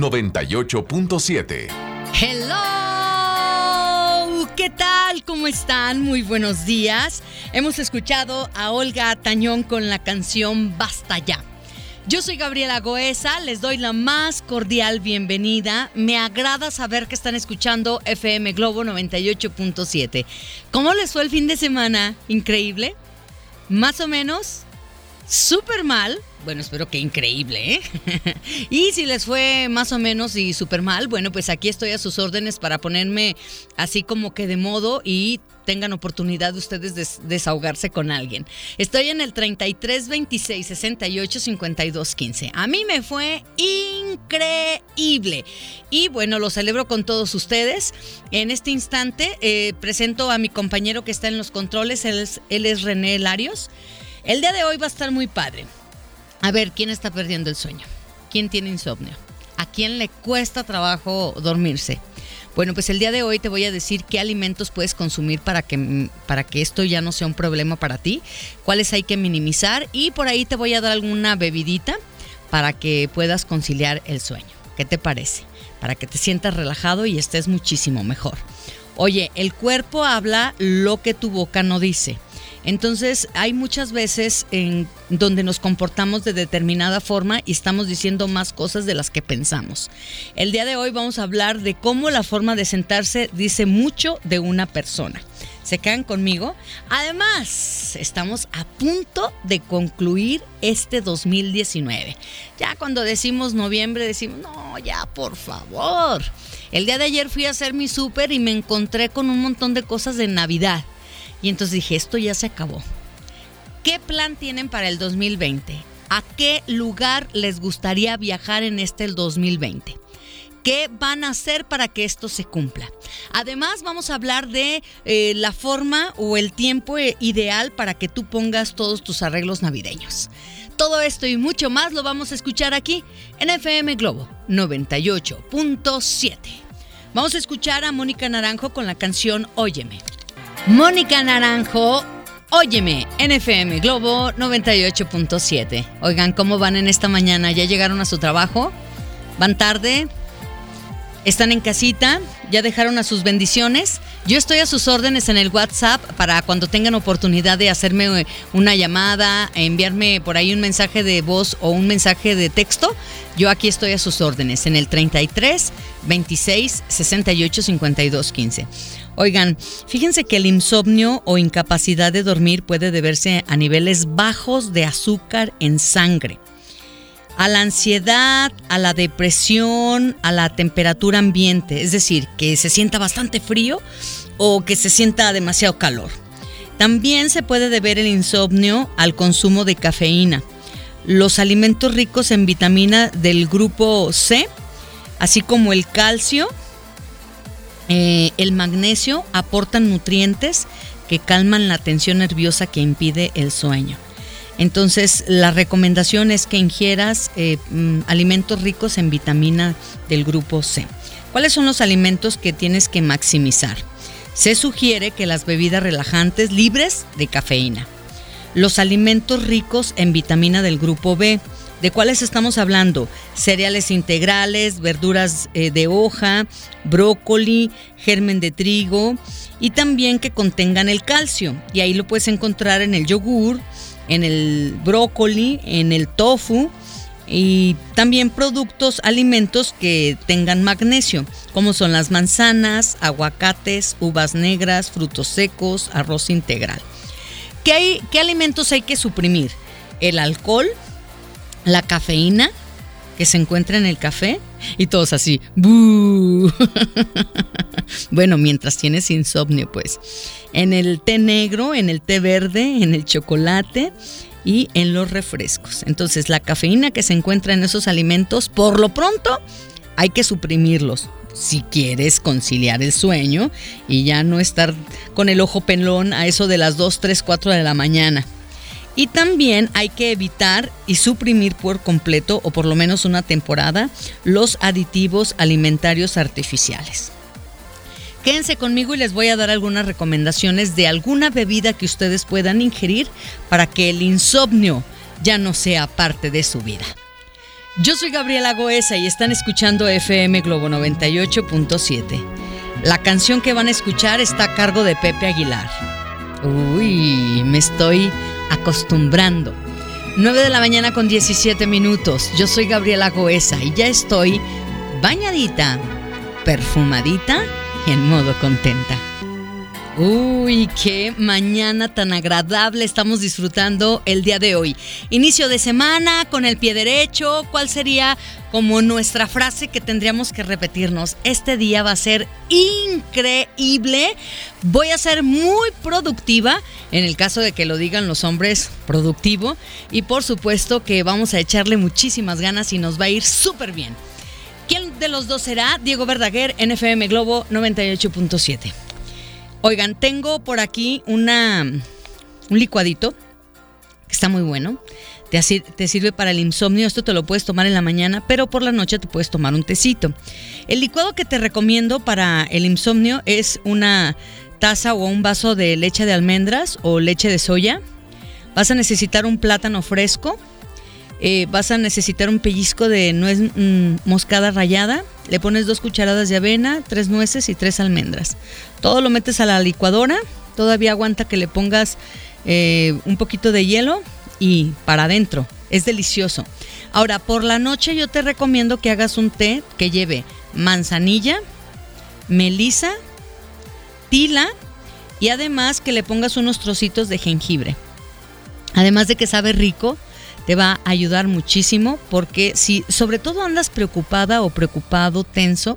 98.7. Hello, ¿qué tal? ¿Cómo están? Muy buenos días. Hemos escuchado a Olga Tañón con la canción Basta ya. Yo soy Gabriela Goesa, les doy la más cordial bienvenida. Me agrada saber que están escuchando FM Globo 98.7. ¿Cómo les fue el fin de semana? ¿Increíble? ¿Más o menos? ¿Súper mal? Bueno, espero que increíble, ¿eh? y si les fue más o menos y súper mal, bueno, pues aquí estoy a sus órdenes para ponerme así como que de modo y tengan oportunidad de ustedes de desahogarse con alguien. Estoy en el 33 26 68 52 15. A mí me fue increíble. Y bueno, lo celebro con todos ustedes. En este instante eh, presento a mi compañero que está en los controles. Él es, él es René Larios. El día de hoy va a estar muy padre. A ver, ¿quién está perdiendo el sueño? ¿Quién tiene insomnio? ¿A quién le cuesta trabajo dormirse? Bueno, pues el día de hoy te voy a decir qué alimentos puedes consumir para que, para que esto ya no sea un problema para ti, cuáles hay que minimizar y por ahí te voy a dar alguna bebidita para que puedas conciliar el sueño. ¿Qué te parece? Para que te sientas relajado y estés muchísimo mejor. Oye, el cuerpo habla lo que tu boca no dice. Entonces hay muchas veces en donde nos comportamos de determinada forma y estamos diciendo más cosas de las que pensamos. El día de hoy vamos a hablar de cómo la forma de sentarse dice mucho de una persona. ¿Se quedan conmigo? Además, estamos a punto de concluir este 2019. Ya cuando decimos noviembre decimos, no, ya por favor. El día de ayer fui a hacer mi súper y me encontré con un montón de cosas de Navidad. Y entonces dije, esto ya se acabó. ¿Qué plan tienen para el 2020? ¿A qué lugar les gustaría viajar en este el 2020? ¿Qué van a hacer para que esto se cumpla? Además, vamos a hablar de eh, la forma o el tiempo eh, ideal para que tú pongas todos tus arreglos navideños. Todo esto y mucho más lo vamos a escuchar aquí en FM Globo 98.7. Vamos a escuchar a Mónica Naranjo con la canción Óyeme. Mónica Naranjo, óyeme, NFM Globo 98.7. Oigan, ¿cómo van en esta mañana? ¿Ya llegaron a su trabajo? ¿Van tarde? ¿Están en casita? ¿Ya dejaron a sus bendiciones? Yo estoy a sus órdenes en el WhatsApp para cuando tengan oportunidad de hacerme eh, una llamada, enviarme por ahí un mensaje de voz o un mensaje de texto. Yo aquí estoy a sus órdenes en el 33 26 68 52 15. Oigan, fíjense que el insomnio o incapacidad de dormir puede deberse a niveles bajos de azúcar en sangre, a la ansiedad, a la depresión, a la temperatura ambiente, es decir, que se sienta bastante frío o que se sienta demasiado calor. También se puede deber el insomnio al consumo de cafeína. Los alimentos ricos en vitamina del grupo C, así como el calcio, eh, el magnesio aportan nutrientes que calman la tensión nerviosa que impide el sueño. Entonces, la recomendación es que ingieras eh, mm, alimentos ricos en vitamina del grupo C. ¿Cuáles son los alimentos que tienes que maximizar? Se sugiere que las bebidas relajantes libres de cafeína. Los alimentos ricos en vitamina del grupo B, ¿De cuáles estamos hablando? Cereales integrales, verduras eh, de hoja, brócoli, germen de trigo y también que contengan el calcio. Y ahí lo puedes encontrar en el yogur, en el brócoli, en el tofu y también productos, alimentos que tengan magnesio, como son las manzanas, aguacates, uvas negras, frutos secos, arroz integral. ¿Qué, hay, qué alimentos hay que suprimir? El alcohol, la cafeína que se encuentra en el café y todos así. bueno, mientras tienes insomnio, pues. En el té negro, en el té verde, en el chocolate y en los refrescos. Entonces, la cafeína que se encuentra en esos alimentos, por lo pronto, hay que suprimirlos. Si quieres conciliar el sueño y ya no estar con el ojo pelón a eso de las 2, 3, 4 de la mañana. Y también hay que evitar y suprimir por completo, o por lo menos una temporada, los aditivos alimentarios artificiales. Quédense conmigo y les voy a dar algunas recomendaciones de alguna bebida que ustedes puedan ingerir para que el insomnio ya no sea parte de su vida. Yo soy Gabriela Goesa y están escuchando FM Globo 98.7. La canción que van a escuchar está a cargo de Pepe Aguilar. Uy, me estoy acostumbrando. 9 de la mañana con 17 minutos. Yo soy Gabriela Goesa y ya estoy bañadita, perfumadita en modo contenta. Uy, qué mañana tan agradable estamos disfrutando el día de hoy. Inicio de semana con el pie derecho. ¿Cuál sería como nuestra frase que tendríamos que repetirnos? Este día va a ser increíble. Voy a ser muy productiva. En el caso de que lo digan los hombres, productivo. Y por supuesto que vamos a echarle muchísimas ganas y nos va a ir súper bien. ¿Quién de los dos será? Diego Verdaguer, NFM Globo 98.7. Oigan, tengo por aquí una, un licuadito que está muy bueno. Te, te, sirve para el insomnio. Esto te lo puedes tomar en la mañana, pero por la noche te puedes tomar un tecito. El licuado que te recomiendo para el insomnio es una taza o un vaso de leche de almendras o leche de soya. Vas a necesitar un plátano fresco, eh, vas a necesitar un pellizco de nuez mm, moscada rallada. Le pones dos cucharadas de avena, tres nueces y tres almendras. Todo lo metes a la licuadora. Todavía aguanta que le pongas eh, un poquito de hielo y para adentro. Es delicioso. Ahora, por la noche yo te recomiendo que hagas un té que lleve manzanilla, melisa, tila y además que le pongas unos trocitos de jengibre. Además de que sabe rico, te va a ayudar muchísimo porque si sobre todo andas preocupada o preocupado, tenso,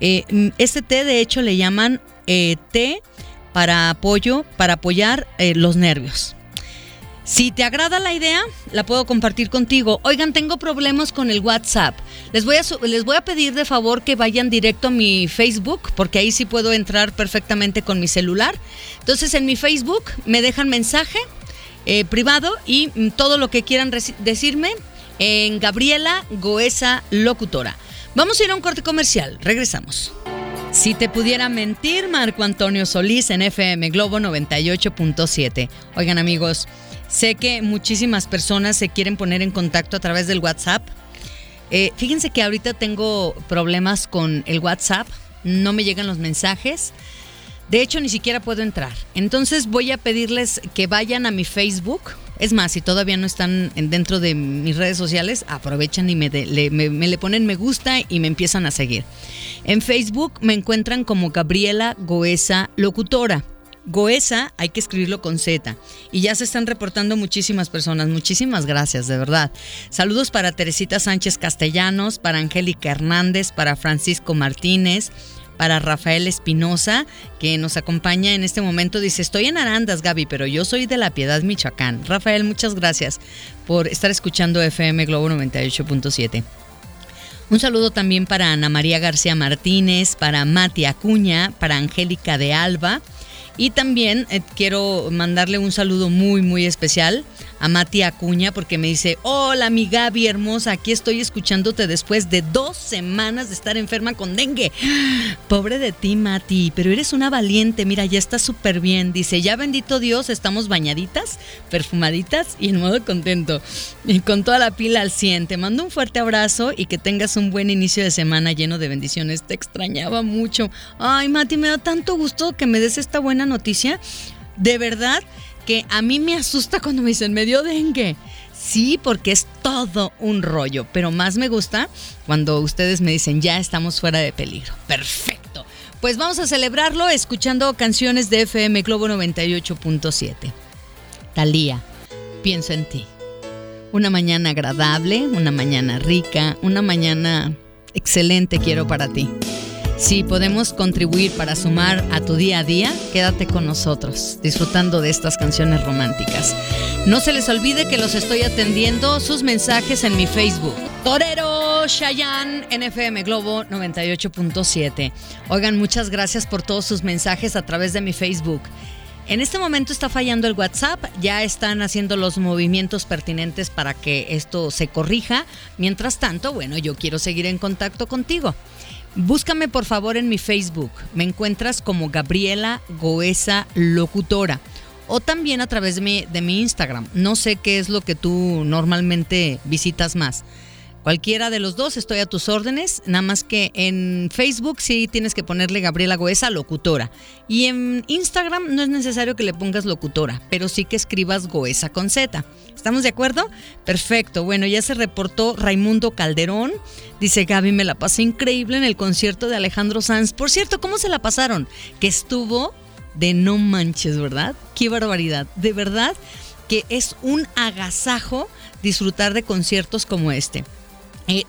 eh, este té de hecho le llaman eh, té para apoyo, para apoyar eh, los nervios. Si te agrada la idea, la puedo compartir contigo. Oigan, tengo problemas con el WhatsApp. Les voy, a, les voy a pedir de favor que vayan directo a mi Facebook, porque ahí sí puedo entrar perfectamente con mi celular. Entonces en mi Facebook me dejan mensaje eh, privado y mm, todo lo que quieran decirme en Gabriela Goesa Locutora. Vamos a ir a un corte comercial, regresamos. Si te pudiera mentir, Marco Antonio Solís en FM Globo 98.7. Oigan amigos, sé que muchísimas personas se quieren poner en contacto a través del WhatsApp. Eh, fíjense que ahorita tengo problemas con el WhatsApp, no me llegan los mensajes. De hecho, ni siquiera puedo entrar. Entonces voy a pedirles que vayan a mi Facebook. Es más, si todavía no están dentro de mis redes sociales, aprovechan y me, le, ponen me gusta y me empiezan a seguir. En Facebook me encuentran como Gabriela Goesa Locutora. Goesa hay que escribirlo con Z. Y ya se están reportando muchísimas personas. Muchísimas gracias, de verdad. Saludos para Teresita Sánchez Castellanos, para Angélica Hernández, para Francisco Martínez, para Rafael Espinosa, que nos acompaña en este momento. Dice, estoy en Arandas, Gaby, pero yo soy de La Piedad, Michoacán. Rafael, muchas gracias por estar escuchando FM Globo 98.7. Un saludo también para Ana María García Martínez, para Mati Acuña, para Angélica de Alba. Y también eh, quiero mandarle un saludo muy, muy especial a Mati Acuña porque me dice, hola mi Gaby hermosa, aquí estoy escuchándote después de dos semanas de estar enferma con dengue. Pobre de ti Mati, pero eres una valiente, mira, ya está súper bien. Dice, ya bendito Dios, estamos bañaditas, perfumaditas y en modo contento. Y con toda la pila al 100. Te mando un fuerte abrazo y que tengas un buen inicio de semana lleno de bendiciones. Te extrañaba mucho. Ay Mati, me da tanto gusto que me des esta buena noticia. De verdad que a mí me asusta cuando me dicen, me dio dengue. Sí, porque es todo un rollo, pero más me gusta cuando ustedes me dicen, ya estamos fuera de peligro. Perfecto. Pues vamos a celebrarlo escuchando canciones de FM Globo 98.7. Talía, pienso en ti. Una mañana agradable, una mañana rica, una mañana excelente quiero para ti. Si podemos contribuir para sumar a tu día a día, quédate con nosotros, disfrutando de estas canciones románticas. No se les olvide que los estoy atendiendo sus mensajes en mi Facebook. Torero Shayan NFM Globo 98.7. Oigan, muchas gracias por todos sus mensajes a través de mi Facebook. En este momento está fallando el WhatsApp, ya están haciendo los movimientos pertinentes para que esto se corrija. Mientras tanto, bueno, yo quiero seguir en contacto contigo. Búscame por favor en mi Facebook. Me encuentras como Gabriela Goesa Locutora. O también a través de mi, de mi Instagram. No sé qué es lo que tú normalmente visitas más. Cualquiera de los dos, estoy a tus órdenes. Nada más que en Facebook sí tienes que ponerle Gabriela Goesa, locutora. Y en Instagram no es necesario que le pongas locutora, pero sí que escribas Goesa con Z. ¿Estamos de acuerdo? Perfecto. Bueno, ya se reportó Raimundo Calderón. Dice Gaby, me la pasé increíble en el concierto de Alejandro Sanz. Por cierto, ¿cómo se la pasaron? Que estuvo de no manches, ¿verdad? Qué barbaridad. De verdad que es un agasajo disfrutar de conciertos como este. Eh,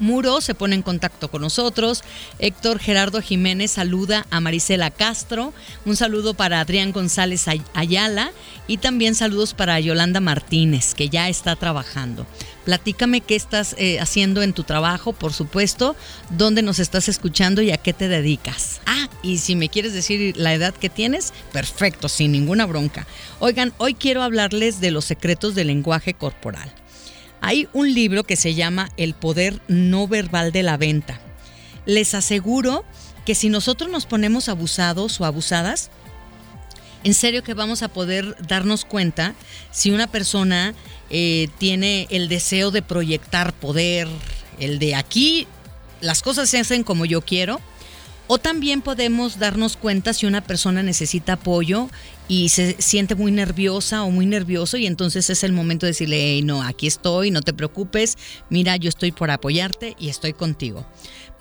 Muro se pone en contacto con nosotros. Héctor Gerardo Jiménez saluda a Marisela Castro. Un saludo para Adrián González Ayala y también saludos para Yolanda Martínez, que ya está trabajando. Platícame qué estás eh, haciendo en tu trabajo, por supuesto, dónde nos estás escuchando y a qué te dedicas. Ah, y si me quieres decir la edad que tienes, perfecto, sin ninguna bronca. Oigan, hoy quiero hablarles de los secretos del lenguaje corporal. Hay un libro que se llama El poder no verbal de la venta. Les aseguro que si nosotros nos ponemos abusados o abusadas, en serio que vamos a poder darnos cuenta si una persona eh, tiene el deseo de proyectar poder, el de aquí las cosas se hacen como yo quiero, o también podemos darnos cuenta si una persona necesita apoyo y se siente muy nerviosa o muy nervioso y entonces es el momento de decirle, no, aquí estoy, no te preocupes, mira, yo estoy por apoyarte y estoy contigo.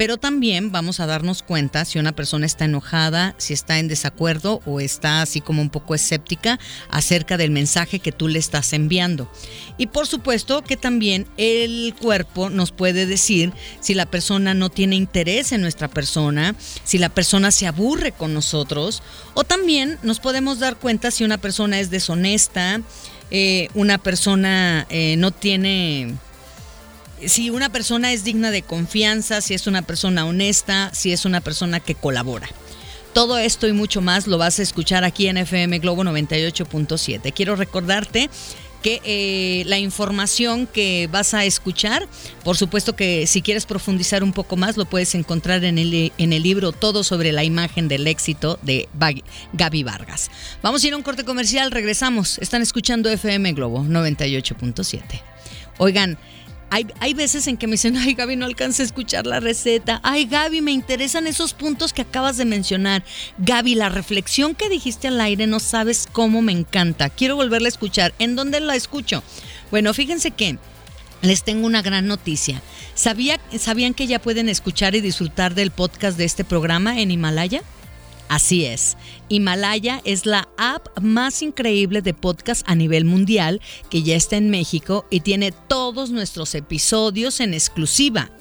Pero también vamos a darnos cuenta si una persona está enojada, si está en desacuerdo o está así como un poco escéptica acerca del mensaje que tú le estás enviando. Y por supuesto que también el cuerpo nos puede decir si la persona no tiene interés en nuestra persona, si la persona se aburre con nosotros o también nos podemos dar cuenta si una persona es deshonesta, eh, una persona eh, no tiene si una persona es digna de confianza, si es una persona honesta, si es una persona que colabora. Todo esto y mucho más lo vas a escuchar aquí en FM Globo 98.7. Quiero recordarte que eh, la información que vas a escuchar, por supuesto que si quieres profundizar un poco más, lo puedes encontrar en el, en el libro Todo sobre la imagen del éxito de Gaby Vargas. Vamos a ir a un corte comercial, regresamos. Están escuchando FM Globo 98.7. Oigan, hay, veces en que me dicen, ay Gaby, no alcancé a escuchar la receta. Ay Gaby, me interesan esos puntos que acabas de mencionar. Gaby, la reflexión que dijiste al aire no sabes cómo me encanta. Quiero volverla a escuchar. ¿En dónde la escucho? Bueno, fíjense que les tengo una gran noticia. ¿Sabía, ¿Sabían que ya pueden escuchar y disfrutar del podcast de este programa en Himalaya? Así es, Himalaya es la app más increíble de podcast a nivel mundial que ya está en México y tiene todos nuestros episodios en exclusiva.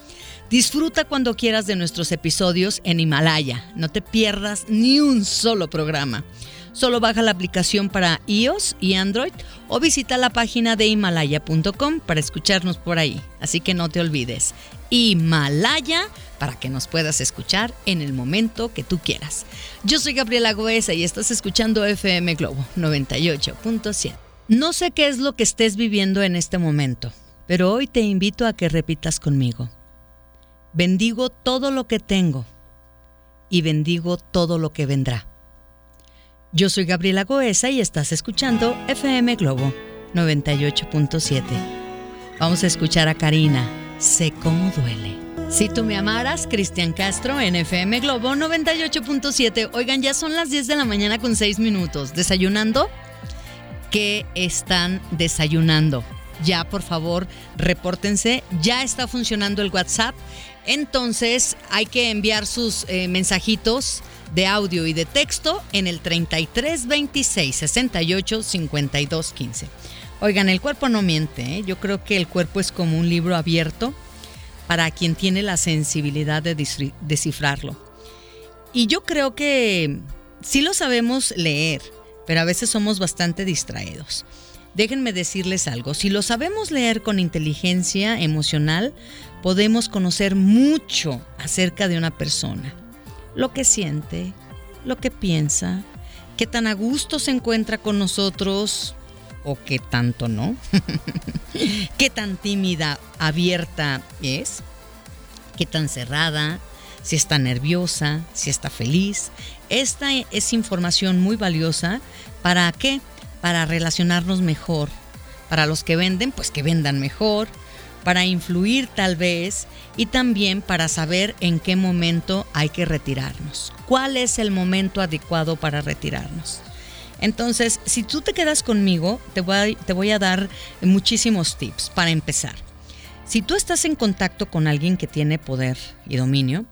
Disfruta cuando quieras de nuestros episodios en Himalaya. No te pierdas ni un solo programa. Solo baja la aplicación para iOS y Android o visita la página de himalaya.com para escucharnos por ahí. Así que no te olvides. Himalaya para que nos puedas escuchar en el momento que tú quieras. Yo soy Gabriela Goesa y estás escuchando FM Globo 98.7. No sé qué es lo que estés viviendo en este momento, pero hoy te invito a que repitas conmigo. Bendigo todo lo que tengo y bendigo todo lo que vendrá. Yo soy Gabriela Goesa y estás escuchando FM Globo 98.7. Vamos a escuchar a Karina. Sé cómo duele. Si tú me amaras, Cristian Castro, NFM Globo 98.7. Oigan, ya son las 10 de la mañana con 6 minutos. ¿Desayunando? ¿Qué están desayunando? ya por favor repórtense. Ya está funcionando el WhatsApp. Entonces hay que enviar sus eh, mensajitos de audio y de texto en el 33 26 68 52 15. Oigan, el cuerpo no miente. ¿eh? Yo creo que el cuerpo es como un libro abierto para quien tiene la sensibilidad de descifrarlo. Y yo creo que sí lo sabemos leer, pero a veces somos bastante distraídos. Déjenme decirles algo, si lo sabemos leer con inteligencia emocional, podemos conocer mucho acerca de una persona. Lo que siente, lo que piensa, qué tan a gusto se encuentra con nosotros o qué tanto no, qué tan tímida, abierta es, qué tan cerrada, si está nerviosa, si está feliz. Esta es información muy valiosa. ¿Para qué? Para relacionarnos mejor. Para los que venden, pues que vendan mejor. Para influir tal vez y también para saber en qué momento hay que retirarnos. ¿Cuál es el momento adecuado para retirarnos? Entonces, si tú te quedas conmigo, te voy, a dar muchísimos tips para empezar. Si tú estás en contacto con alguien que tiene poder y dominio,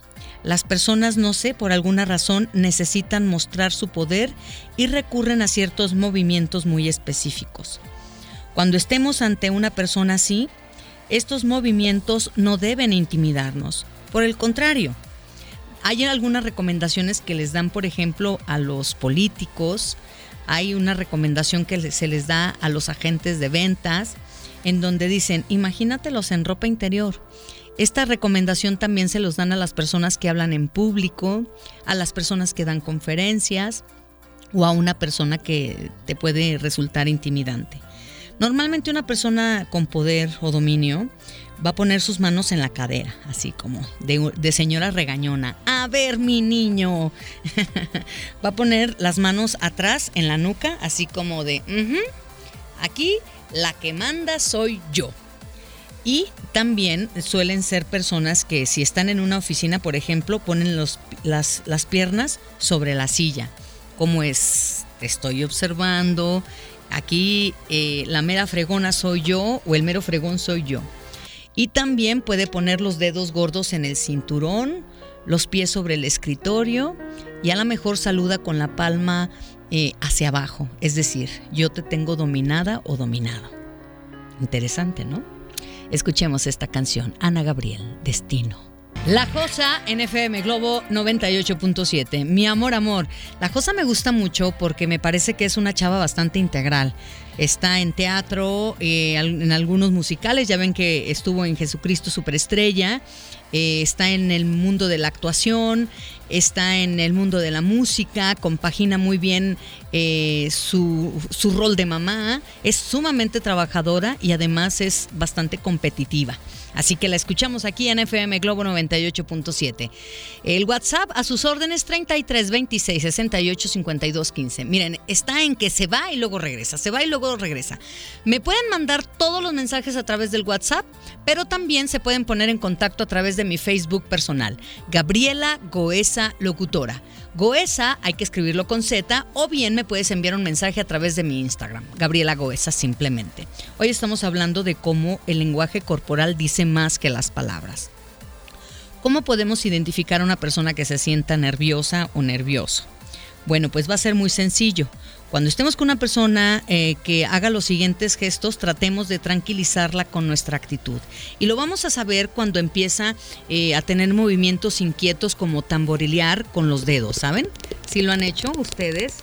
las personas, no sé, por alguna razón necesitan mostrar su poder y recurren a ciertos movimientos muy específicos. Cuando estemos ante una persona así, estos movimientos no deben intimidarnos. Por el contrario, hay algunas recomendaciones que les dan, por ejemplo, a los políticos, hay una recomendación que se les da a los agentes de ventas, en donde dicen, imagínatelos en ropa interior. Esta recomendación también se los dan a las personas que hablan en público, a las personas que dan conferencias o a una persona que te puede resultar intimidante. Normalmente una persona con poder o dominio va a poner sus manos en la cadera, así como de, señora regañona. A ver, mi niño. va a poner las manos atrás en la nuca, así como de, aquí la que manda soy yo. Y también suelen ser personas que si están en una oficina, por ejemplo, ponen los, las, las piernas sobre la silla. Como es, estoy observando, aquí eh, la mera fregona soy yo o el mero fregón soy yo. Y también puede poner los dedos gordos en el cinturón, los pies sobre el escritorio y a lo mejor saluda con la palma eh, hacia abajo. Es decir, yo te tengo dominada o dominado. Interesante, ¿no? Escuchemos esta canción, Ana Gabriel, Destino. La Josa NFM Globo 98.7. Mi amor, amor. La Josa me gusta mucho porque me parece que es una chava bastante integral. Está en teatro, eh, en algunos musicales. Ya ven que estuvo en Jesucristo Superestrella. Eh, está en el mundo de la actuación, está en el mundo de la música, compagina muy bien eh, su, su rol de mamá, es sumamente trabajadora y además es bastante competitiva. Así que la escuchamos aquí en FM Globo 98.7. El WhatsApp a sus órdenes 33 26 68 52 15. Miren, está en que se va y luego regresa, se va y luego regresa. Me pueden mandar todos los mensajes a través del WhatsApp, pero también se pueden poner en contacto a través de mi Facebook personal, Gabriela Goesa Locutora. Goesa hay que escribirlo con Z o bien me puedes enviar un mensaje a través de mi Instagram, Gabriela Goesa simplemente. Hoy estamos hablando de cómo el lenguaje corporal dice más que las palabras. ¿Cómo podemos identificar a una persona que se sienta nerviosa o nervioso? Bueno, pues va a ser muy sencillo. Cuando estemos con una persona eh, que haga los siguientes gestos, tratemos de tranquilizarla con nuestra actitud. Y lo vamos a saber cuando empieza eh, a tener movimientos inquietos como tamborilear con los dedos, ¿saben? Si lo han hecho ustedes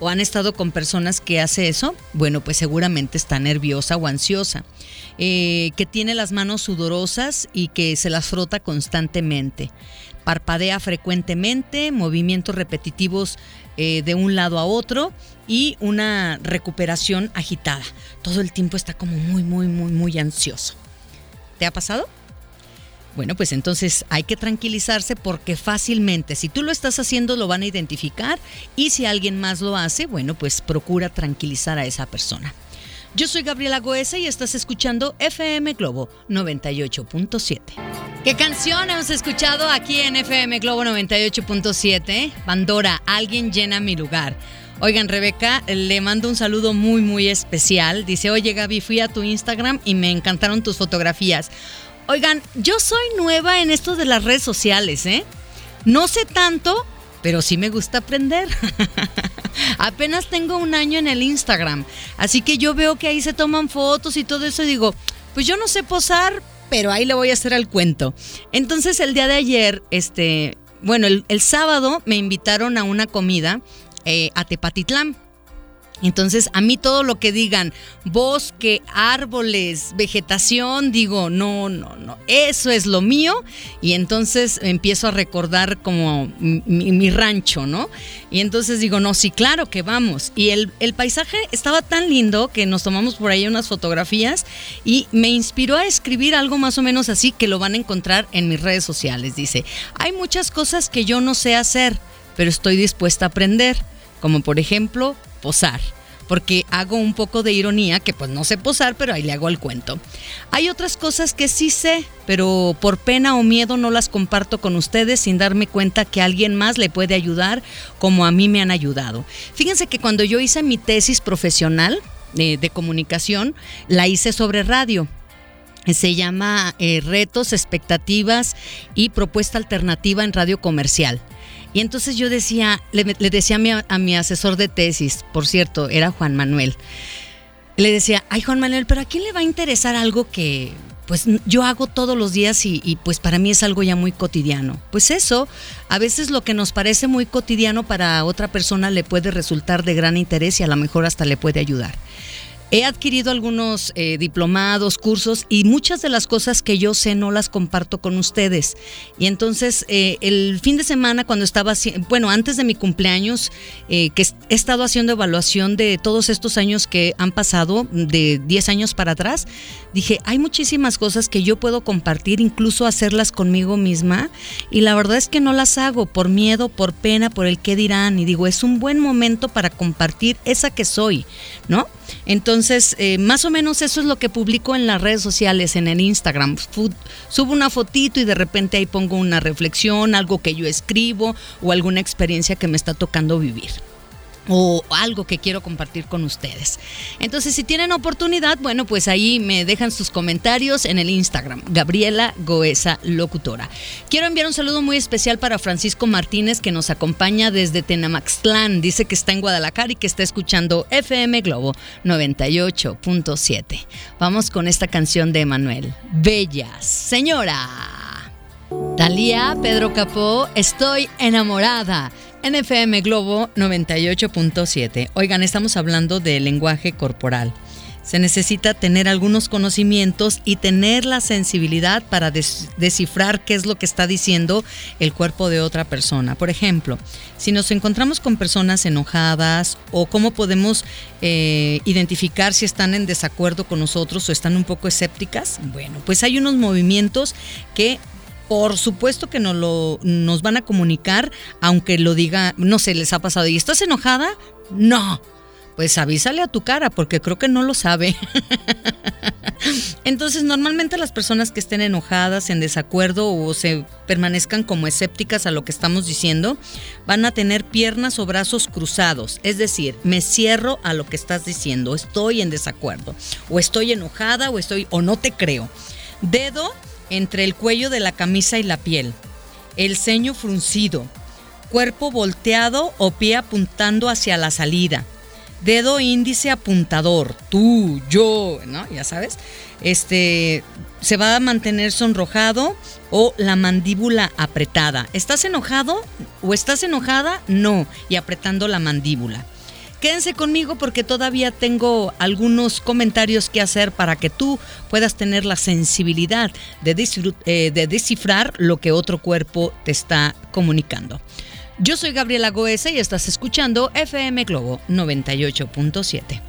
o han estado con personas que hace eso, bueno, pues seguramente está nerviosa o ansiosa. Eh, que tiene las manos sudorosas y que se las frota constantemente parpadea frecuentemente, movimientos repetitivos eh, de un lado a otro y una recuperación agitada. Todo el tiempo está como muy, muy, muy, muy ansioso. ¿Te ha pasado? Bueno, pues entonces hay que tranquilizarse porque fácilmente, si tú lo estás haciendo, lo van a identificar y si alguien más lo hace, bueno, pues procura tranquilizar a esa persona. Yo soy Gabriela Goesa y estás escuchando FM Globo 98.7. ¿Qué canción hemos escuchado aquí en FM Globo 98.7? Pandora, alguien llena mi lugar. Oigan, Rebeca, le mando un saludo muy, muy especial. Dice, oye Gaby, fui a tu Instagram y me encantaron tus fotografías. Oigan, yo soy nueva en esto de las redes sociales, ¿eh? No sé tanto, pero sí me gusta aprender. Apenas tengo un año en el Instagram, así que yo veo que ahí se toman fotos y todo eso y digo, pues yo no sé posar, pero ahí le voy a hacer al cuento. Entonces el día de ayer, este, bueno, el, el sábado me invitaron a una comida eh, a Tepatitlán. Entonces, a mí todo lo que digan, bosque, árboles, vegetación, digo, no, no, no, eso es lo mío. Y entonces empiezo a recordar como mi, rancho, ¿no? Y entonces digo, no, sí, claro que vamos. Y el, el, paisaje estaba tan lindo que nos tomamos por ahí unas fotografías y me inspiró a escribir algo más o menos así que lo van a encontrar en mis redes sociales. Dice, hay muchas cosas que yo no sé hacer, pero estoy dispuesta a aprender como por ejemplo posar porque hago un poco de ironía, que pues no sé posar, pero ahí le hago el cuento. Hay otras cosas que sí sé, pero por pena o miedo no las comparto con ustedes sin darme cuenta que alguien más le puede ayudar como a mí me han ayudado. Fíjense que cuando yo hice mi tesis profesional eh, de comunicación, la hice sobre radio se llama eh, Retos, Expectativas y Propuesta Alternativa en Radio Comercial. Y entonces yo decía, le, decía a mi, asesor de tesis, por cierto, era Juan Manuel, le decía, ay Juan Manuel, pero ¿a quién le va a interesar algo que pues yo hago todos los días y, y, pues para mí es algo ya muy cotidiano. Pues eso, a veces lo que nos parece muy cotidiano para otra persona le puede resultar de gran interés y a lo mejor hasta le puede ayudar. He adquirido algunos eh, diplomados, cursos y muchas de las cosas que yo sé no las comparto con ustedes. Y entonces eh, el fin de semana cuando estaba, bueno, antes de mi cumpleaños, eh, que he estado haciendo evaluación de todos estos años que han pasado, de 10 años para atrás, dije, hay muchísimas cosas que yo puedo compartir, incluso hacerlas conmigo misma. Y la verdad es que no las hago por miedo, por pena, por el qué dirán. Y digo, es un buen momento para compartir esa que soy, ¿no? Entonces, eh, más o menos eso es lo que publico en las redes sociales, en el Instagram. Subo una fotito y de repente ahí pongo una reflexión, algo que yo escribo o alguna experiencia que me está tocando vivir o algo que quiero compartir con ustedes. Entonces, si tienen oportunidad, bueno, pues ahí me dejan sus comentarios en el Instagram, Gabriela Goesa Locutora. Quiero enviar un saludo muy especial para Francisco Martínez, que nos acompaña desde Tenamaxtlán. Dice que está en Guadalajara y que está escuchando FM Globo 98.7. Vamos con esta canción de Emanuel. Bella Señora. Talía, Pedro Capó, estoy enamorada. NFM Globo 98.7. Oigan, estamos hablando de lenguaje corporal. Se necesita tener algunos conocimientos y tener la sensibilidad para descifrar qué es lo que está diciendo el cuerpo de otra persona. Por ejemplo, si nos encontramos con personas enojadas o cómo podemos eh, identificar si están en desacuerdo con nosotros o están un poco escépticas, bueno, pues hay unos movimientos que por supuesto que nos, lo, nos van a comunicar, aunque lo diga, no sé, les ha pasado. ¿Y estás enojada? No. Pues avísale a tu cara, porque creo que no lo sabe. Entonces, normalmente las personas que estén enojadas, en desacuerdo o se permanezcan como escépticas a lo que estamos diciendo, van a tener piernas o brazos cruzados. Es decir, me cierro a lo que estás diciendo, estoy en desacuerdo, o estoy enojada, o estoy, o no te creo. Dedo entre el cuello de la camisa y la piel, el ceño fruncido, cuerpo volteado o pie apuntando hacia la salida, dedo índice apuntador, tú, yo, ¿no? Ya sabes. Este se va a mantener sonrojado o la mandíbula apretada. ¿Estás enojado o estás enojada? No, y apretando la mandíbula. Quédense conmigo porque todavía tengo algunos comentarios que hacer para que tú puedas tener la sensibilidad de, eh, de descifrar lo que otro cuerpo te está comunicando. Yo soy Gabriela Goesa y estás escuchando FM Globo 98.7.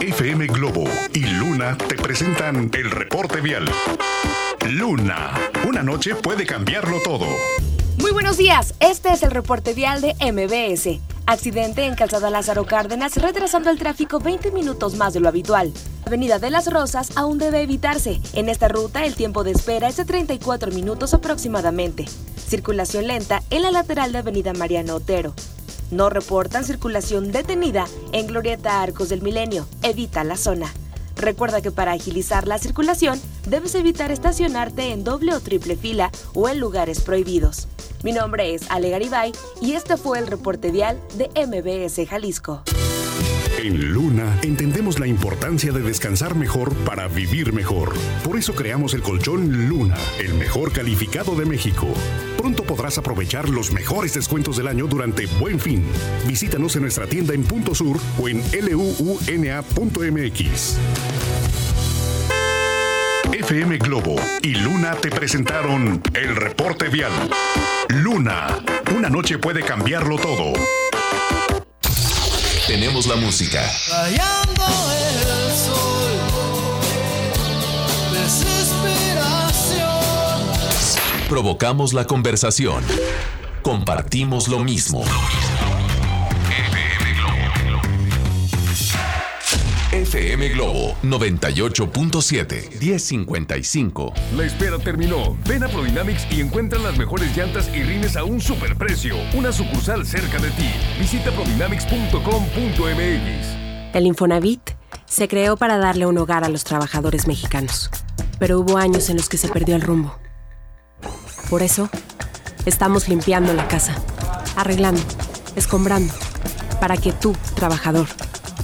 FM Globo y Luna te presentan el reporte vial. Luna, una noche puede cambiarlo todo. Muy buenos días, este es el reporte vial de MBS. Accidente en Calzada Lázaro Cárdenas retrasando el tráfico 20 minutos más de lo habitual. Avenida de las Rosas aún debe evitarse. En esta ruta el tiempo de espera es de 34 minutos aproximadamente. Circulación lenta en la lateral de Avenida Mariano Otero. No reportan circulación detenida en Glorieta Arcos del Milenio. Evita la zona. Recuerda que para agilizar la circulación debes evitar estacionarte en doble o triple fila o en lugares prohibidos. Mi nombre es Ale Garibay y este fue el reporte vial de MBS Jalisco. En Luna entendemos la importancia de descansar mejor para vivir mejor. Por eso creamos el colchón Luna, el mejor calificado de México. Pronto podrás aprovechar los mejores descuentos del año durante Buen Fin. Visítanos en nuestra tienda en Punto Sur o en luuna.mx. FM Globo y Luna te presentaron el reporte vial. Luna, una noche puede cambiarlo todo. Tenemos la música. Rayando el sol. Desesperación. Provocamos la conversación. Compartimos lo mismo. FM Globo 98.7 1055. La espera terminó. Ven a Prodynamics y encuentra las mejores llantas y rines a un superprecio. Una sucursal cerca de ti. Visita prodynamics.com.mx. El Infonavit se creó para darle un hogar a los trabajadores mexicanos, pero hubo años en los que se perdió el rumbo. Por eso, estamos limpiando la casa, arreglando, escombrando, para que tú, trabajador,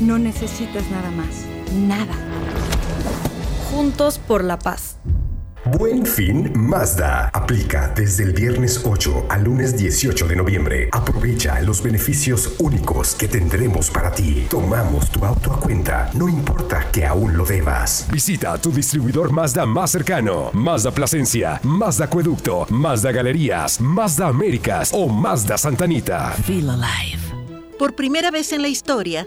No necesitas nada más. Nada. Juntos por la paz. Buen fin Mazda. Aplica desde el viernes 8 al lunes 18 de noviembre. Aprovecha los beneficios únicos que tendremos para ti. Tomamos tu auto a cuenta, no importa que aún lo debas. Visita tu distribuidor Mazda más cercano. Mazda Plasencia, Mazda Acueducto, Mazda Galerías, Mazda Américas o Mazda Santanita. Feel alive. Por primera vez en la historia,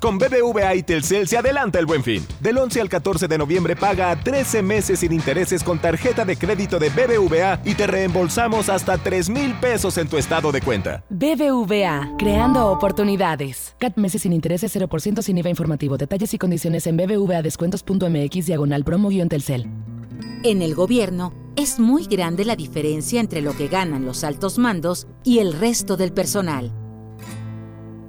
Con BBVA y Telcel se adelanta el buen fin. Del 11 al 14 de noviembre paga a 13 meses sin intereses con tarjeta de crédito de BBVA y te reembolsamos hasta 3 mil pesos en tu estado de cuenta. BBVA, creando oportunidades. CAT meses sin intereses 0% sin IVA informativo. Detalles y condiciones en bbvadescuentos.mx diagonal promo-telcel. En el gobierno es muy grande la diferencia entre lo que ganan los altos mandos y el resto del personal.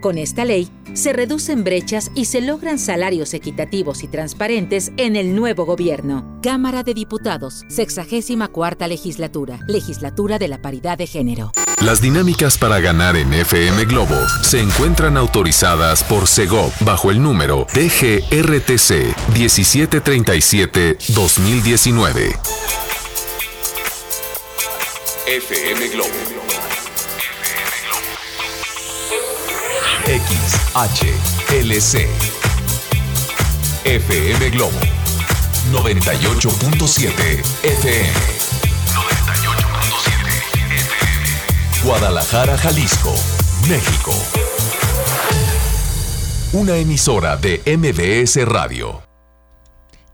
Con esta ley, se reducen brechas y se logran salarios equitativos y transparentes en el nuevo gobierno. Cámara de Diputados, 64 legislatura, legislatura de la paridad de género. Las dinámicas para ganar en FM Globo se encuentran autorizadas por Segov bajo el número DGRTC 1737-2019. FM Globo. XHLC. FM Globo. 98.7 FM. 98.7 FM. Guadalajara, Jalisco, México. Una emisora de MBS Radio.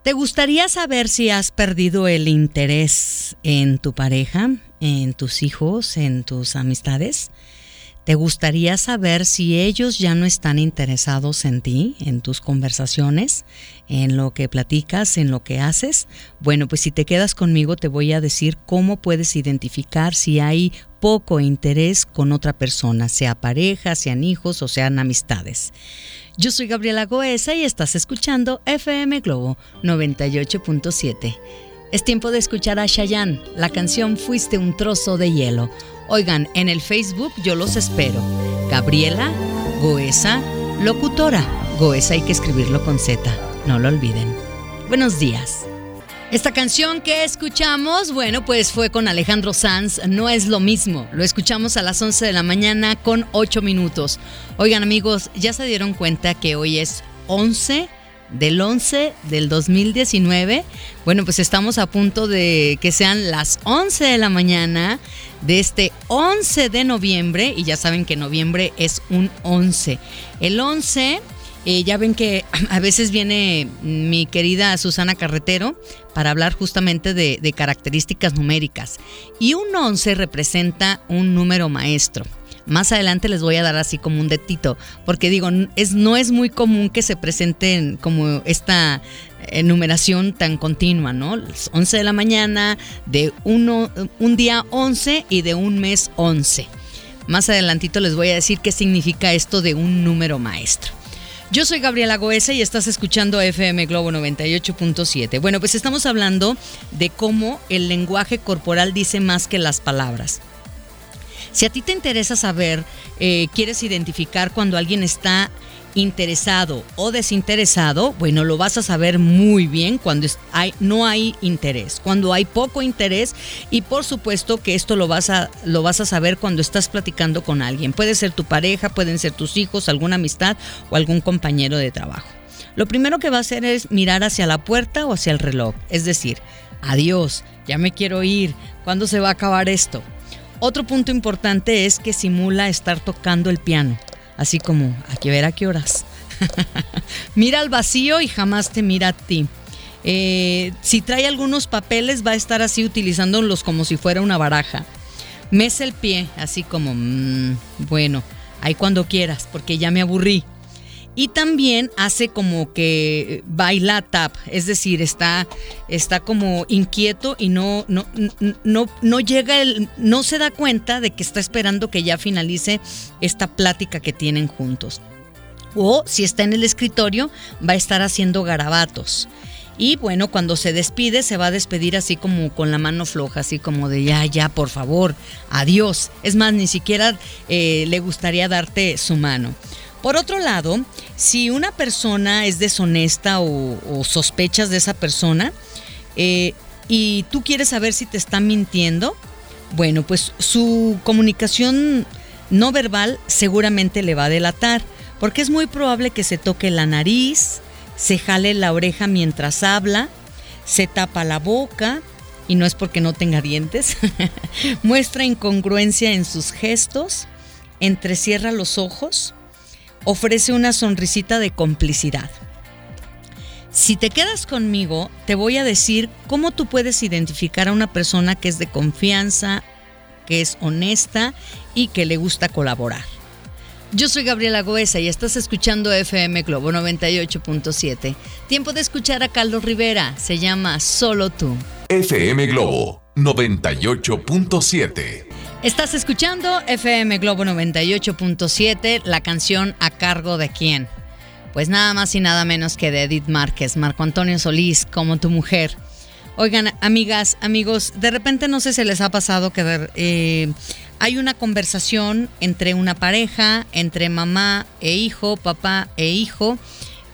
¿Te gustaría saber si has perdido el interés en tu pareja, en tus hijos, en tus amistades? ¿Te gustaría saber si ellos ya no están interesados en ti, en tus conversaciones, en lo que platicas, en lo que haces? Bueno, pues si te quedas conmigo te voy a decir cómo puedes identificar si hay poco interés con otra persona, sea pareja, sean hijos o sean amistades. Yo soy Gabriela Goesa y estás escuchando FM Globo 98.7. Es tiempo de escuchar a Shayan. La canción Fuiste un trozo de hielo. Oigan, en el Facebook yo los espero. Gabriela Goesa, locutora. Goesa hay que escribirlo con Z, no lo olviden. Buenos días. Esta canción que escuchamos, bueno, pues fue con Alejandro Sanz, no es lo mismo. Lo escuchamos a las 11 de la mañana con 8 minutos. Oigan amigos, ya se dieron cuenta que hoy es 11 del 11 del 2019. Bueno, pues estamos a punto de que sean las 11 de la mañana de este 11 de noviembre y ya saben que noviembre es un 11. El 11 eh, ya ven que a veces viene mi querida Susana Carretero para hablar justamente de, de características numéricas. Y un 11 representa un número maestro. Más adelante les voy a dar así como un detito, porque digo, es, no es muy común que se presenten como esta numeración tan continua, ¿no? 11 de la mañana, de uno, un día 11 y de un mes 11. Más adelantito les voy a decir qué significa esto de un número maestro. Yo soy Gabriela Goesa y estás escuchando FM Globo 98.7. Bueno, pues estamos hablando de cómo el lenguaje corporal dice más que las palabras. Si a ti te interesa saber, eh, quieres identificar cuando alguien está interesado o desinteresado, bueno, lo vas a saber muy bien cuando hay, no hay interés, cuando hay poco interés y por supuesto que esto lo vas, a, lo vas a saber cuando estás platicando con alguien. Puede ser tu pareja, pueden ser tus hijos, alguna amistad o algún compañero de trabajo. Lo primero que va a hacer es mirar hacia la puerta o hacia el reloj, es decir, adiós, ya me quiero ir, ¿cuándo se va a acabar esto? Otro punto importante es que simula estar tocando el piano, así como, aquí ver a qué horas. mira al vacío y jamás te mira a ti. Eh, si trae algunos papeles va a estar así utilizándolos como si fuera una baraja. Mece el pie, así como, mm, bueno, ahí cuando quieras, porque ya me aburrí y también hace como que baila tap, es decir, está, está como inquieto y no, no, no, no llega el, no se da cuenta de que está esperando que ya finalice esta plática que tienen juntos. O si está en el escritorio, va a estar haciendo garabatos. Y bueno, cuando se despide, se va a despedir así como con la mano floja, así como de ya, ya, por favor, adiós. Es más, ni siquiera eh, le gustaría darte su mano. Por otro lado, si una persona es deshonesta o, sospechas de esa persona eh, y tú quieres saber si te está mintiendo, bueno, pues su comunicación no verbal seguramente le va a delatar, porque es muy probable que se toque la nariz, se jale la oreja mientras habla, se tapa la boca, y no es porque no tenga dientes, muestra incongruencia en sus gestos, entrecierra los ojos, ofrece una sonrisita de complicidad. Si te quedas conmigo, te voy a decir cómo tú puedes identificar a una persona que es de confianza, que es honesta y que le gusta colaborar. Yo soy Gabriela Goesa y estás escuchando FM Globo 98.7. Tiempo de escuchar a Carlos Rivera, se llama Solo tú. FM Globo 98.7. Estás escuchando FM Globo 98.7, la canción a cargo de quién. Pues nada más y nada menos que de Edith Márquez, Marco Antonio Solís, como tu mujer. Oigan, amigas, amigos, de repente no sé si les ha pasado que eh, hay una conversación entre una pareja, entre mamá e hijo, papá e hijo,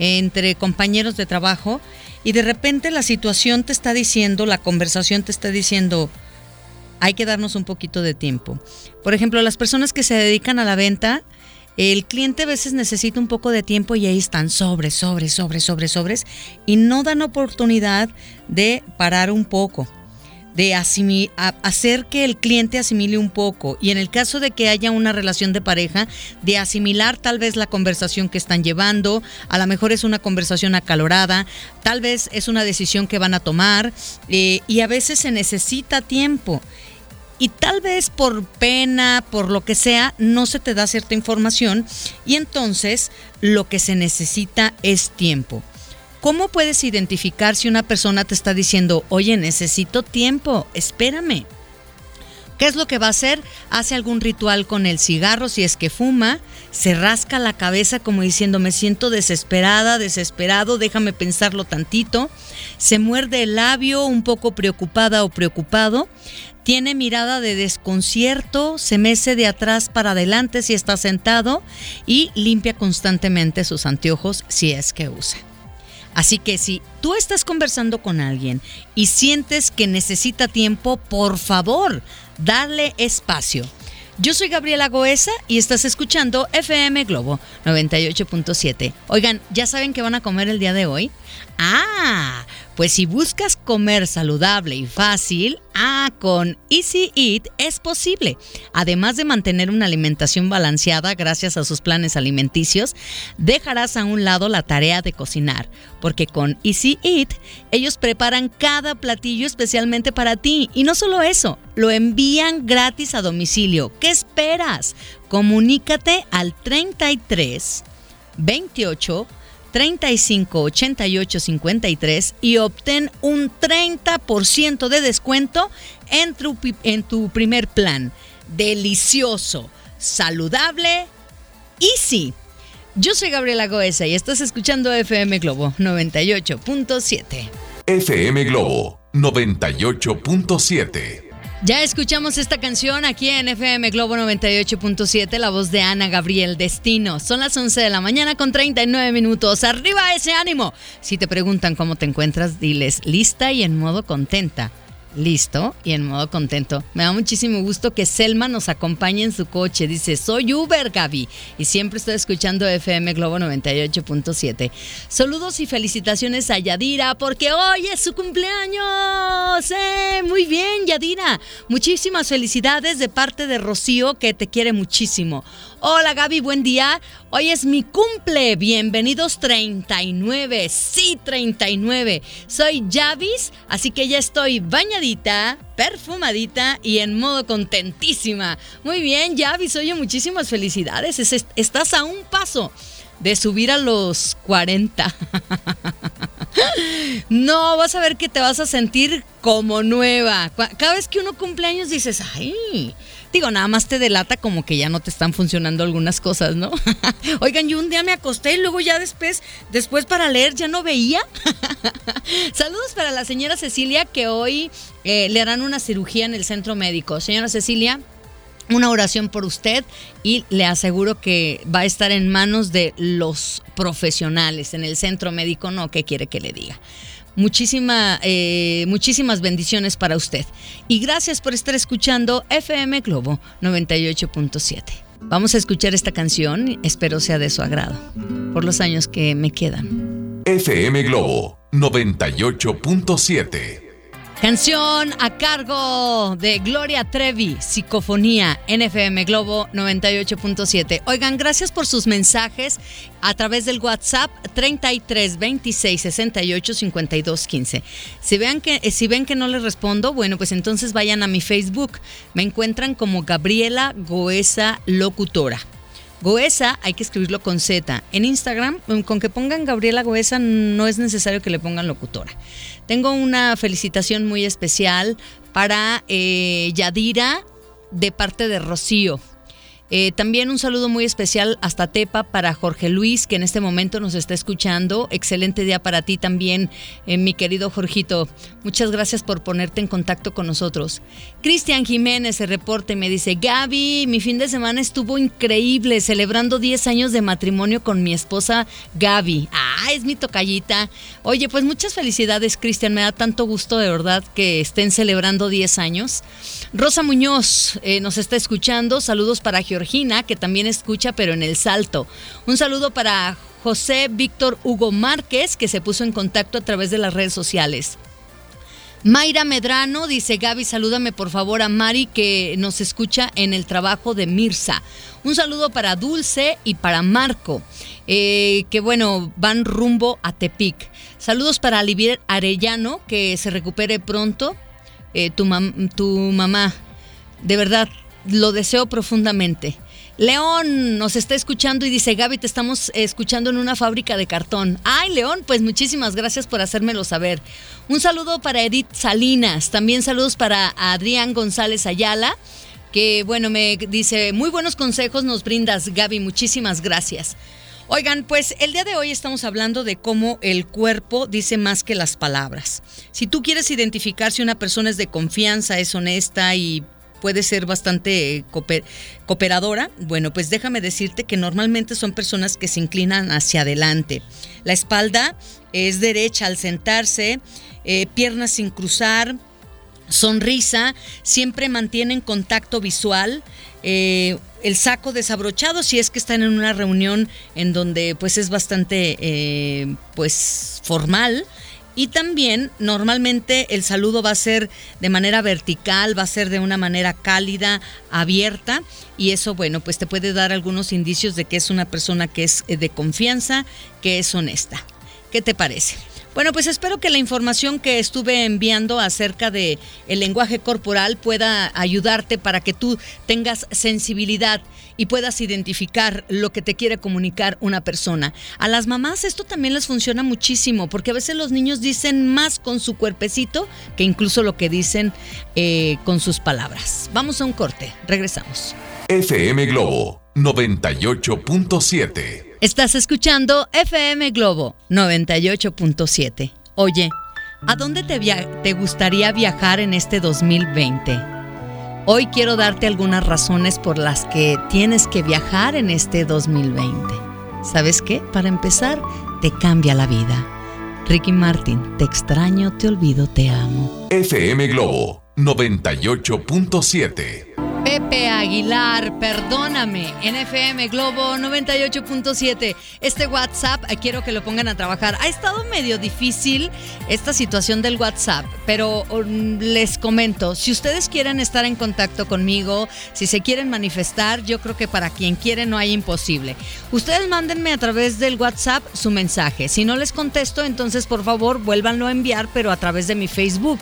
entre compañeros de trabajo, y de repente la situación te está diciendo, la conversación te está diciendo, hay que darnos un poquito de tiempo. Por ejemplo, las personas que se dedican a la venta, el cliente a veces necesita un poco de tiempo y ahí están sobres, sobres, sobres, sobres, sobres y no dan oportunidad de parar un poco, de hacer que el cliente asimile un poco y en el caso de que haya una relación de pareja, de asimilar tal vez la conversación que están llevando, a lo mejor es una conversación acalorada, tal vez es una decisión que van a tomar eh, y a veces se necesita tiempo y tal vez por pena, por lo que sea, no se te da cierta información y entonces lo que se necesita es tiempo. ¿Cómo puedes identificar si una persona te está diciendo, oye, necesito tiempo, espérame? ¿Qué es lo que va a hacer? Hace algún ritual con el cigarro si es que fuma, se rasca la cabeza como diciendo me siento desesperada, desesperado, déjame pensarlo tantito, se muerde el labio un poco preocupada o preocupado, tiene mirada de desconcierto, se mece de atrás para adelante si está sentado y limpia constantemente sus anteojos si es que usa. Así que si tú estás conversando con alguien y sientes que necesita tiempo, por favor, dale espacio. Yo soy Gabriela Goesa y estás escuchando FM Globo 98.7. Oigan, ¿ya saben qué van a comer el día de hoy? Ah, pues si buscas comer saludable y fácil, ah, con Easy Eat es posible. Además de mantener una alimentación balanceada gracias a sus planes alimenticios, dejarás a un lado la tarea de cocinar, porque con Easy Eat ellos preparan cada platillo especialmente para ti. Y no solo eso, lo envían gratis a domicilio. ¿Qué esperas? Comunícate al 33 28 35 88 53 y obtén un 30% de descuento en tu, en tu primer plan. Delicioso, saludable, easy. Yo soy Gabriela Goesa y estás escuchando FM Globo 98.7. FM Globo 98.7. Ya escuchamos esta canción aquí en FM Globo 98.7, la voz de Ana Gabriel Destino. Son las 11 de la mañana con 39 minutos. ¡Arriba ese ánimo! Si te preguntan cómo te encuentras, diles lista y en modo contenta listo y en modo contento. Me da muchísimo gusto que Selma nos acompañe en su coche. Dice, soy Uber, Gaby. Y siempre estoy escuchando FM Globo 98.7. Saludos y felicitaciones a Yadira porque hoy es su cumpleaños. ¡Eh! Muy bien, Yadira. Muchísimas felicidades de parte de Rocío que te quiere muchísimo. Hola Gaby, buen día. Hoy es mi cumple. Bienvenidos 39. Sí, 39. Soy Javis, así que ya estoy bañadita, perfumadita y en modo contentísima. Muy bien, Javis. Oye, muchísimas felicidades. estás a un paso de subir a los 40. no, vas a ver que te vas a sentir como nueva. Cada vez que uno cumple años dices, ay Digo, nada más te delata como que ya no te están funcionando algunas cosas, ¿no? Oigan, yo un día me acosté y luego ya después, después para leer ya no veía. Saludos para la señora Cecilia que hoy eh, le harán una cirugía en el centro médico. Señora Cecilia, una oración por usted y le aseguro que va a estar en manos de los profesionales en el centro médico, no, ¿qué quiere que le diga? Eh, muchísimas bendiciones para usted. Y gracias por estar escuchando FM Globo 98.7. Vamos a escuchar esta canción, espero sea de su agrado, por los años que me quedan. FM Globo 98.7 Canción a cargo de Gloria Trevi, Psicofonía, NFM Globo 98.7. Oigan, gracias por sus mensajes a través del WhatsApp 33 26 68 52 15. Si, vean que, si ven que no les respondo, bueno, pues entonces vayan a mi Facebook. Me encuentran como Gabriela Goesa Locutora. Goesa hay que escribirlo con Z. En Instagram, con que pongan Gabriela Goesa, no es necesario que le pongan locutora. Tengo una felicitación muy especial para eh, Yadira de parte de Rocío. Eh, también un saludo muy especial hasta Tepa para Jorge Luis, que en este momento nos está escuchando. Excelente día para ti también, eh, mi querido Jorgito. Muchas gracias por ponerte en contacto con nosotros. Cristian Jiménez se reporta y me dice, Gaby, mi fin de semana estuvo increíble, celebrando 10 años de matrimonio con mi esposa Gaby. Ah, es mi tocallita. Oye, pues muchas felicidades, Cristian. Me da tanto gusto de verdad que estén celebrando 10 años. Rosa Muñoz eh, nos está escuchando. Saludos para Georgina, que también escucha, pero en el salto. Un saludo para José Víctor Hugo Márquez, que se puso en contacto a través de las redes sociales. Mayra Medrano dice, Gaby, salúdame por favor a Mari que nos escucha en el trabajo de Mirza. Un saludo para Dulce y para Marco, eh, que bueno, van rumbo a Tepic. Saludos para Olivier Arellano, que se recupere pronto. Eh, tu, tu mamá. De verdad, lo deseo profundamente. León nos está escuchando y dice, Gaby, te estamos escuchando en una fábrica de cartón. Ay, León, pues muchísimas gracias por hacérmelo saber. Un saludo para Edith Salinas, también saludos para Adrián González Ayala, que bueno, me dice, muy buenos consejos nos brindas, Gaby, muchísimas gracias. Oigan, pues el día de hoy estamos hablando de cómo el cuerpo dice más que las palabras. Si tú quieres identificar si una persona es de confianza, es honesta y puede ser bastante eh, cooperadora, bueno, pues déjame decirte que normalmente son personas que se inclinan hacia adelante. La espalda es derecha al sentarse, eh, piernas sin cruzar, sonrisa, siempre mantienen contacto visual, eh, el saco desabrochado si es que están en una reunión en donde pues es bastante pues formal y también normalmente el saludo va a ser de manera vertical, va a ser de una manera cálida, abierta y eso bueno pues te puede dar algunos indicios de que es una persona que es eh, de confianza, que es honesta. ¿Qué te parece? Bueno, pues espero que la información que estuve enviando acerca de el lenguaje corporal pueda ayudarte para que tú tengas sensibilidad y puedas identificar lo que te quiere comunicar una persona. A las mamás esto también les funciona muchísimo porque a veces los niños dicen más con su cuerpecito que incluso lo que dicen eh, con sus palabras. Vamos a un corte, regresamos. FM Globo 98.7 Estás escuchando FM Globo 98.7. Oye, ¿a dónde te, gustaría viajar en este 2020? Hoy quiero darte algunas razones por las que tienes que viajar en este 2020. ¿Sabes qué? Para empezar, te cambia la vida. Ricky Martin, te extraño, te olvido, te amo. FM Globo 98.7 Pepe Aguilar, perdóname, NFM Globo 98.7. Este WhatsApp, eh, quiero que lo pongan a trabajar. Ha estado medio difícil esta situación del WhatsApp, pero um, les comento, si ustedes quieren estar en contacto conmigo, si se quieren manifestar, yo creo que para quien quiere no hay imposible. Ustedes mándenme a través del WhatsApp su mensaje. Si no les contesto, entonces por favor vuélvanlo a enviar, pero a través de mi Facebook.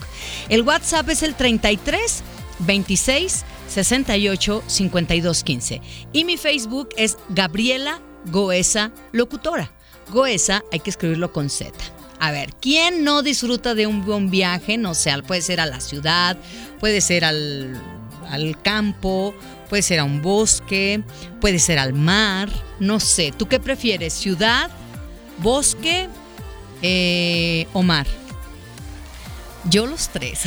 El WhatsApp es el 33 26 68 52 15. Y mi Facebook es Gabriela Goesa Locutora. Goesa hay que escribirlo con Z. A ver, ¿quién no disfruta de un buen viaje? No sé, puede ser a la ciudad, puede ser al, al campo, puede ser a un bosque, puede ser al mar, no sé. ¿Tú qué prefieres? ¿Ciudad, bosque eh, o mar? Yo los tres.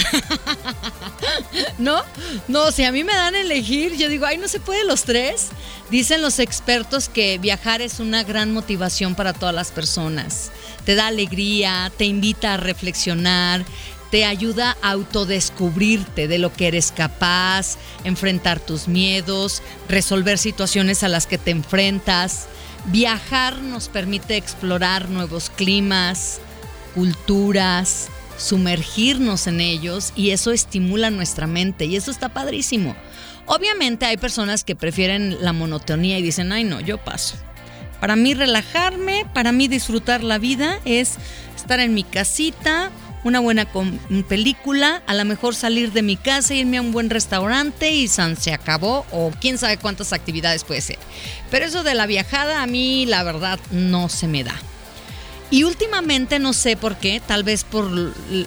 ¿No? No, si a mí me dan a elegir, yo digo, ay, no se puede los tres. Dicen los expertos que viajar es una gran motivación para todas las personas. Te da alegría, te invita a reflexionar, te ayuda a autodescubrirte de lo que eres capaz, enfrentar tus miedos, resolver situaciones a las que te enfrentas. Viajar nos permite explorar nuevos climas, culturas, sumergirnos en ellos y eso estimula nuestra mente y eso está padrísimo. Obviamente hay personas que prefieren la monotonía y dicen, ay no, yo paso. Para mí relajarme, para mí disfrutar la vida es estar en mi casita, una buena película, a lo mejor salir de mi casa, irme a un buen restaurante y se acabó o quién sabe cuántas actividades puede ser. Pero eso de la viajada a mí la verdad no se me da. Y últimamente no sé por qué, tal vez por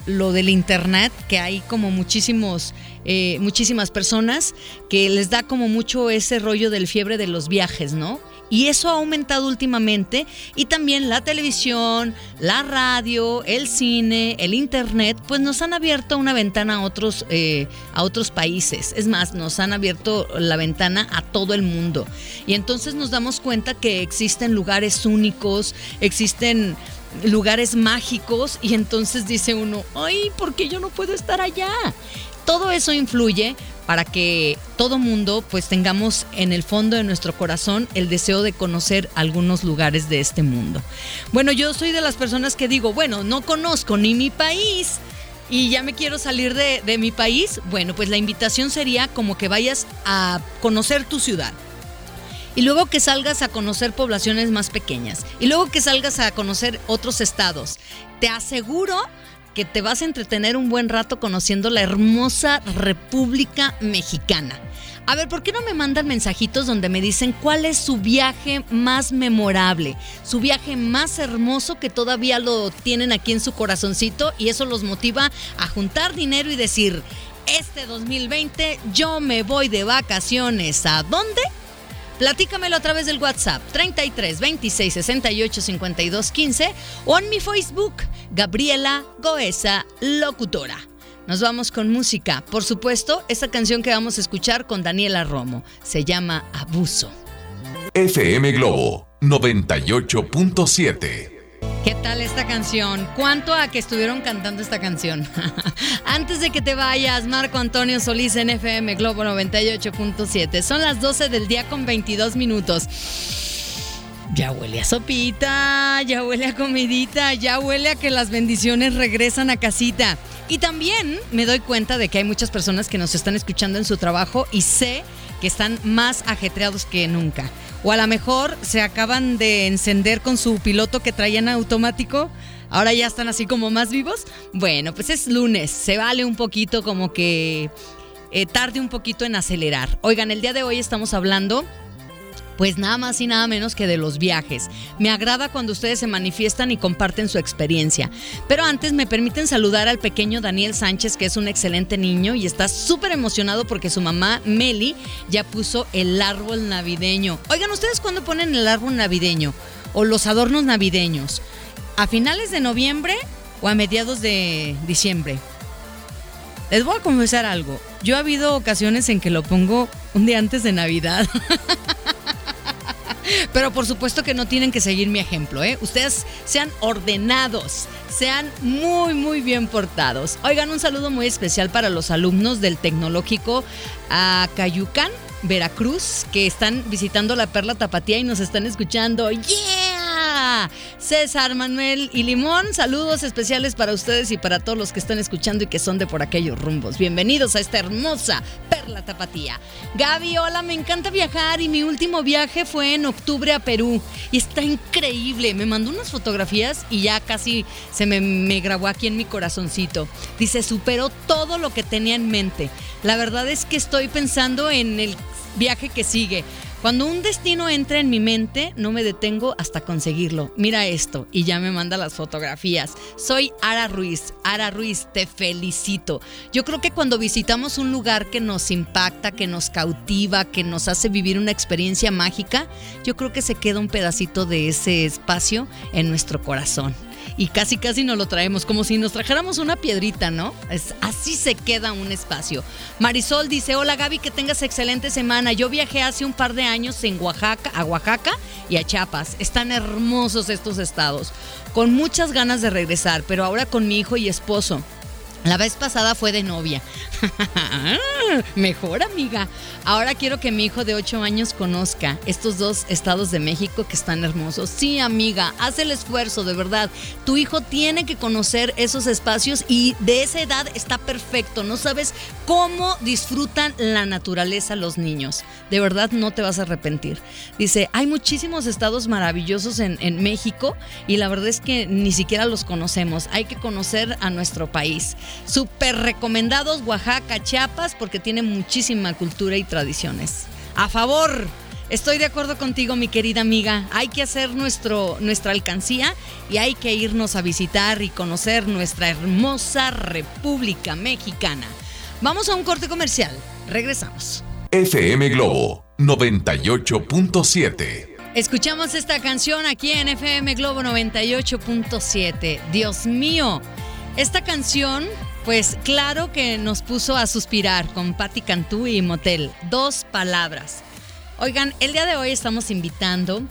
lo del internet, que hay como muchísimos, eh, muchísimas personas que les da como mucho ese rollo del fiebre de los viajes, ¿no? Y eso ha aumentado últimamente y también la televisión, la radio, el cine, el internet, pues nos han abierto una ventana a otros, eh, a otros países. Es más, nos han abierto la ventana a todo el mundo. Y entonces nos damos cuenta que existen lugares únicos, existen lugares mágicos y entonces dice uno, ay, ¿por qué yo no puedo estar allá? Todo eso influye para que todo mundo pues tengamos en el fondo de nuestro corazón el deseo de conocer algunos lugares de este mundo. Bueno, yo soy de las personas que digo, bueno, no conozco ni mi país y ya me quiero salir de, de mi país. Bueno, pues la invitación sería como que vayas a conocer tu ciudad y luego que salgas a conocer poblaciones más pequeñas y luego que salgas a conocer otros estados. Te aseguro que te vas a entretener un buen rato conociendo la hermosa República Mexicana. A ver, ¿por qué no me mandan mensajitos donde me dicen cuál es su viaje más memorable, su viaje más hermoso que todavía lo tienen aquí en su corazoncito y eso los motiva a juntar dinero y decir, este 2020 yo me voy de vacaciones. ¿A dónde? Platícamelo a través del WhatsApp 33 26 68 52 15 o en mi Facebook, Gabriela Goesa Locutora. Nos vamos con música. Por supuesto, esta canción que vamos a escuchar con Daniela Romo se llama Abuso. FM Globo 98.7. ¿Qué tal esta canción? ¿Cuánto a que estuvieron cantando esta canción? Antes de que te vayas, Marco Antonio Solís en FM Globo 98.7. Son las 12 del día con 22 minutos. Ya huele a sopita, ya huele a comidita, ya huele a que las bendiciones regresan a casita. Y también me doy cuenta de que hay muchas personas que nos están escuchando en su trabajo y sé que están más ajetreados que nunca. O a lo mejor se acaban de encender con su piloto que traían automático. Ahora ya están así como más vivos. Bueno, pues es lunes. Se vale un poquito como que eh, tarde un poquito en acelerar. Oigan, el día de hoy estamos hablando pues nada más y nada menos que de los viajes. Me agrada cuando ustedes se manifiestan y comparten su experiencia. Pero antes me permiten saludar al pequeño Daniel Sánchez, que es un excelente niño y está súper emocionado porque su mamá Meli ya puso el árbol navideño. Oigan, ¿ustedes cuándo ponen el árbol navideño? O los adornos navideños. ¿A finales de noviembre o a mediados de diciembre? Les voy a confesar algo. Yo ha habido ocasiones en que lo pongo un día antes de Navidad. Pero por supuesto que no tienen que seguir mi ejemplo, ¿eh? Ustedes sean ordenados, sean muy, muy bien portados. Oigan, un saludo muy especial para los alumnos del Tecnológico a Cayucán, Veracruz, que están visitando la Perla Tapatía y nos están escuchando. ¡Yeah! César, Manuel y Limón, saludos especiales para ustedes y para todos los que están escuchando y que son de por aquellos rumbos. Bienvenidos a esta hermosa Perla Tapatía. Gaby, hola, me encanta viajar y mi último viaje fue en octubre a Perú y está increíble. Me mandó unas fotografías y ya casi se me, me grabó aquí en mi corazoncito. Dice, superó todo lo que tenía en mente. La verdad es que estoy pensando en el viaje que sigue. Cuando un destino entra en mi mente, no me detengo hasta conseguirlo. Mira esto y ya me manda las fotografías. Soy Ara Ruiz. Ara Ruiz, te felicito. Yo creo que cuando visitamos un lugar que nos impacta, que nos cautiva, que nos hace vivir una experiencia mágica, yo creo que se queda un pedacito de ese espacio en nuestro corazón y casi casi nos lo traemos, como si nos trajéramos una piedrita, ¿no? Es, así se queda un espacio. Marisol dice, hola Gaby, que tengas excelente semana. Yo viajé hace un par de años en Oaxaca, a Oaxaca y a Chiapas. Están hermosos estos estados. Con muchas ganas de regresar, pero ahora con mi hijo y esposo. La vez pasada fue de novia. Mejor amiga. Ahora quiero que mi hijo de 8 años conozca estos dos estados de México que están hermosos. Sí, amiga, haz el esfuerzo, de verdad. Tu hijo tiene que conocer esos espacios y de esa edad está perfecto. No sabes cómo disfrutan la naturaleza los niños. De verdad no te vas a arrepentir. Dice, hay muchísimos estados maravillosos en, México y la verdad es que ni siquiera los conocemos. Hay que conocer a nuestro país. Súper recomendados Oaxaca, Chiapas, porque tiene muchísima cultura y tradiciones. A favor. Estoy de acuerdo contigo, mi querida amiga. Hay que hacer nuestro, nuestra alcancía y hay que irnos a visitar y conocer nuestra hermosa República Mexicana. Vamos a un corte comercial. Regresamos. FM Globo 98.7. Escuchamos esta canción aquí en FM Globo 98.7. Dios mío, esta canción, pues claro que nos puso a suspirar con Patti Cantú y Motel. Dos palabras. Oigan, el día de hoy estamos invitando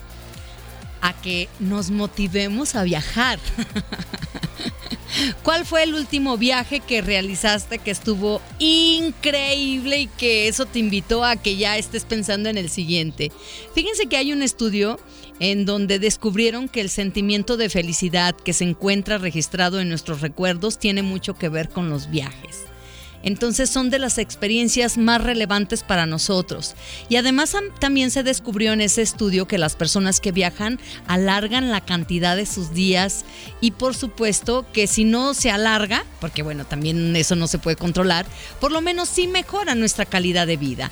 a que nos motivemos a viajar. ¿Cuál fue el último viaje que realizaste que estuvo increíble y que eso te invitó a que ya estés pensando en el siguiente? Fíjense que hay un estudio en donde descubrieron que el sentimiento de felicidad que se encuentra registrado en nuestros recuerdos tiene mucho que ver con los viajes. Entonces son de las experiencias más relevantes para nosotros. Y además también se descubrió en ese estudio que las personas que viajan alargan la cantidad de sus días y por supuesto que si no se alarga, porque bueno, también eso no se puede controlar, por lo menos sí mejora nuestra calidad de vida.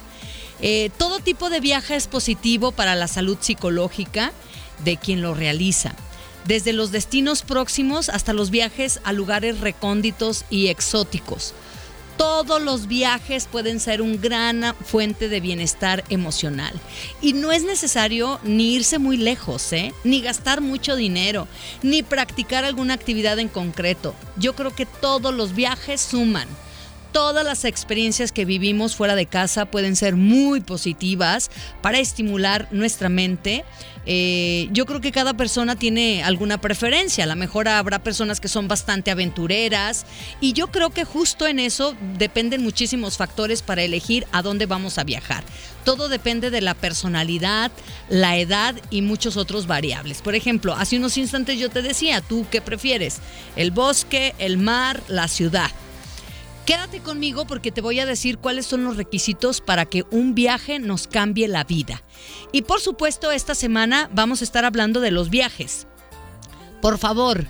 Eh, todo tipo de viaje es positivo para la salud psicológica de quien lo realiza desde los destinos próximos hasta los viajes a lugares recónditos y exóticos. Todos los viajes pueden ser una gran fuente de bienestar emocional. Y no es necesario ni irse muy lejos, ¿eh? ni gastar mucho dinero, ni practicar alguna actividad en concreto. Yo creo que todos los viajes suman todas las experiencias que vivimos fuera de casa pueden ser muy positivas para estimular nuestra mente. Eh, yo creo que cada persona tiene alguna preferencia. A lo mejor habrá personas que son bastante aventureras y yo creo que justo en eso dependen muchísimos factores para elegir a dónde vamos a viajar. Todo depende de la personalidad, la edad y muchos otros variables. Por ejemplo, hace unos instantes yo te decía, ¿tú qué prefieres? ¿El bosque, el mar, la ciudad? Quédate conmigo porque te voy a decir cuáles son los requisitos para que un viaje nos cambie la vida. Y por supuesto, esta semana vamos a estar hablando de los viajes. Por favor,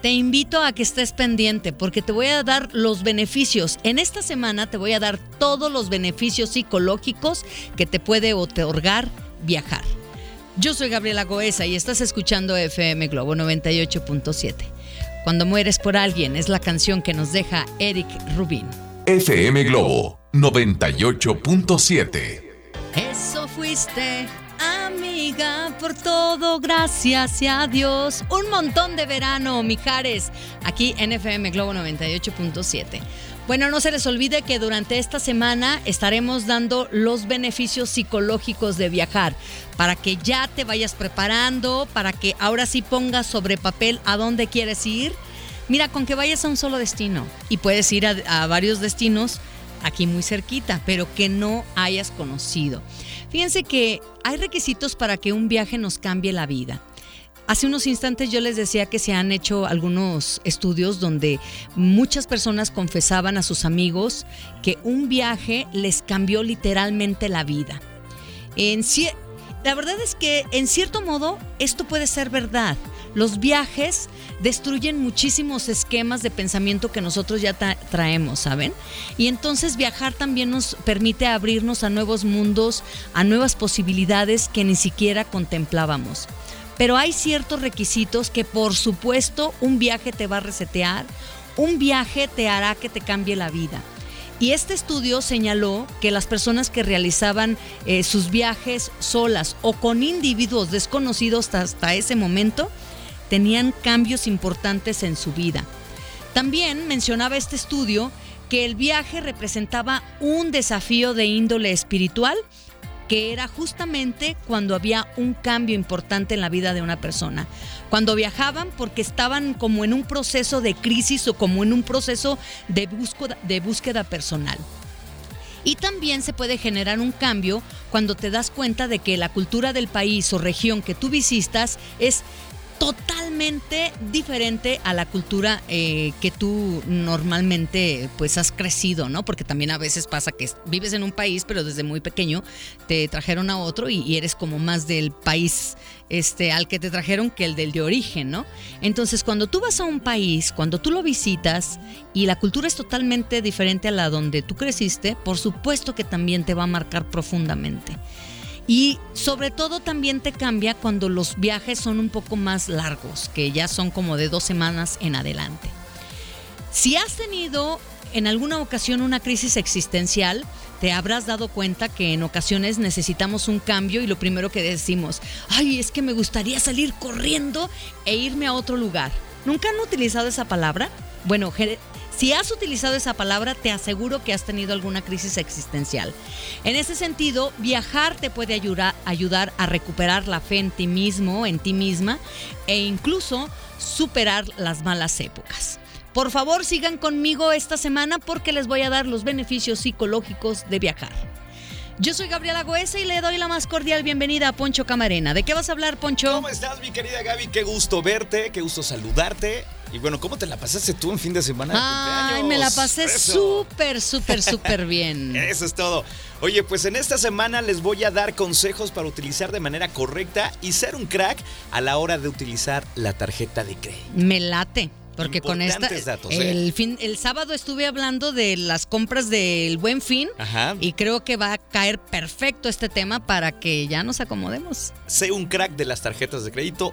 te invito a que estés pendiente porque te voy a dar los beneficios. En esta semana te voy a dar todos los beneficios psicológicos que te puede otorgar viajar. Yo soy Gabriela Goesa y estás escuchando FM Globo 98.7. Cuando mueres por alguien es la canción que nos deja Eric Rubin. FM Globo 98.7. Eso fuiste, amiga, por todo, gracias y adiós. Un montón de verano, Mijares, aquí en FM Globo 98.7. Bueno, no se les olvide que durante esta semana estaremos dando los beneficios psicológicos de viajar para que ya te vayas preparando, para que ahora sí pongas sobre papel a dónde quieres ir. Mira, con que vayas a un solo destino y puedes ir a, varios destinos aquí muy cerquita, pero que no hayas conocido. Fíjense que hay requisitos para que un viaje nos cambie la vida. Hace unos instantes yo les decía que se han hecho algunos estudios donde muchas personas confesaban a sus amigos que un viaje les cambió literalmente la vida. En, la verdad es que en cierto modo esto puede ser verdad. Los viajes destruyen muchísimos esquemas de pensamiento que nosotros ya traemos, ¿saben? Y entonces viajar también nos permite abrirnos a nuevos mundos, a nuevas posibilidades que ni siquiera contemplábamos pero hay ciertos requisitos que por supuesto un viaje te va a resetear, un viaje te hará que te cambie la vida. Y este estudio señaló que las personas que realizaban eh, sus viajes solas o con individuos desconocidos hasta ese momento tenían cambios importantes en su vida. También mencionaba este estudio que el viaje representaba un desafío de índole espiritual que era justamente cuando había un cambio importante en la vida de una persona. Cuando viajaban porque estaban como en un proceso de crisis o como en un proceso de búsqueda, de búsqueda personal. Y también se puede generar un cambio cuando te das cuenta de que la cultura del país o región que tú visitas es totalmente diferente a la cultura eh, que tú normalmente pues has crecido, ¿no? Porque también a veces pasa que vives en un país, pero desde muy pequeño te trajeron a otro y, eres como más del país este, al que te trajeron que el del de origen, ¿no? Entonces, cuando tú vas a un país, cuando tú lo visitas y la cultura es totalmente diferente a la donde tú creciste, por supuesto que también te va a marcar profundamente. Y sobre todo también te cambia cuando los viajes son un poco más largos, que ya son como de dos semanas en adelante. Si has tenido en alguna ocasión una crisis existencial, te habrás dado cuenta que en ocasiones necesitamos un cambio y lo primero que decimos, ay, es que me gustaría salir corriendo e irme a otro lugar. ¿Nunca han utilizado esa palabra? Bueno, si has utilizado esa palabra, te aseguro que has tenido alguna crisis existencial. En ese sentido, viajar te puede ayudar, ayudar a recuperar la fe en ti mismo, en ti misma, e incluso superar las malas épocas. Por favor, sigan conmigo esta semana porque les voy a dar los beneficios psicológicos de viajar. Yo soy Gabriela Goesa y le doy la más cordial bienvenida a Poncho Camarena. ¿De qué vas a hablar, Poncho? ¿Cómo estás, mi querida Gaby? Qué gusto verte, qué gusto saludarte Y bueno, ¿cómo te la pasaste tú en fin de semana de Ay, cumpleaños? me la pasé súper, súper, súper bien. Eso es todo. Oye, pues en esta semana les voy a dar consejos para utilizar de manera correcta y ser un crack a la hora de utilizar la tarjeta de crédito. Me late. Porque con esta. Datos, ¿eh? el, fin, el sábado estuve hablando de las compras del buen fin. Ajá. Y creo que va a caer perfecto este tema para que ya nos acomodemos. Sé un crack de las tarjetas de crédito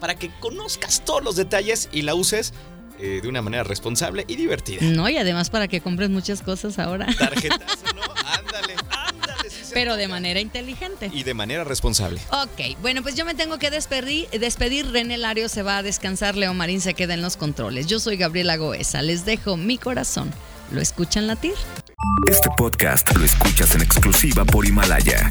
para que conozcas todos los detalles y la uses eh, de una manera responsable y divertida. No, y además para que compres muchas cosas ahora. Tarjetazo, ¿no? Ándale, ándale. sí Pero de manera inteligente. Y de manera responsable. Ok, bueno, pues yo me tengo que despedir. despedir. René Lario se va a descansar, Leo Marín se queda en los controles. Yo soy Gabriela Goesa, les dejo mi corazón. ¿Lo escuchan latir? Este podcast lo escuchas en exclusiva por Himalaya.